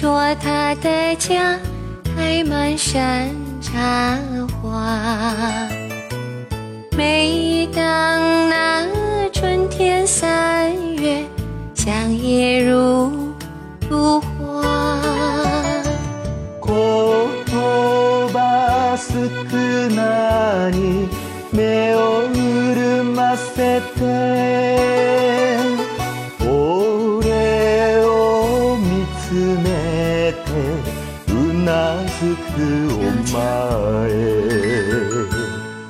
说他的家开满山茶花，每当。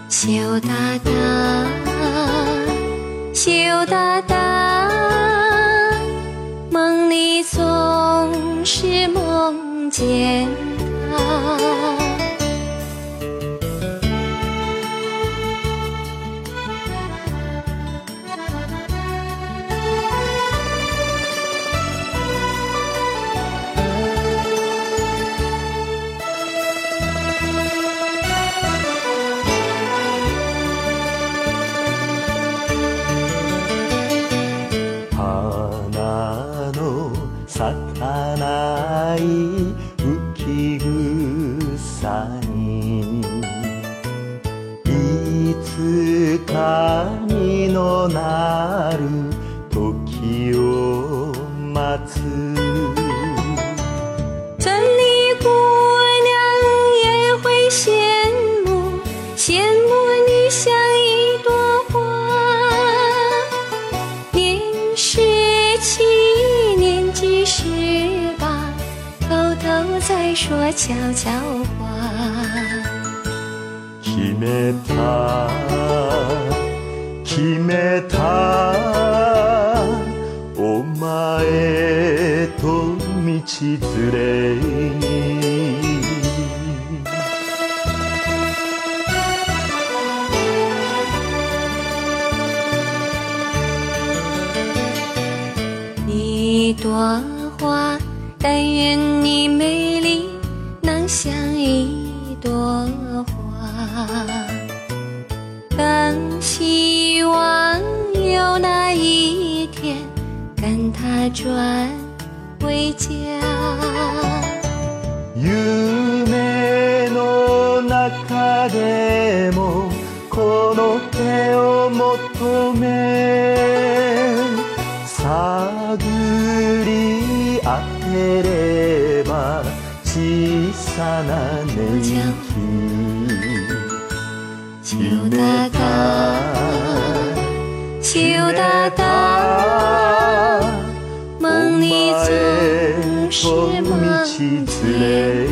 羞答答，羞答答，梦里总是梦见他。村里姑娘也会羡慕，羡慕你像一朵花。年十七，年纪十八，偷偷在说悄悄话。決めたお前と道連れに。一朵花，但愿你美。夜赶他转回家夢の中でもこの手を求め探り当てれば小さな年金季节。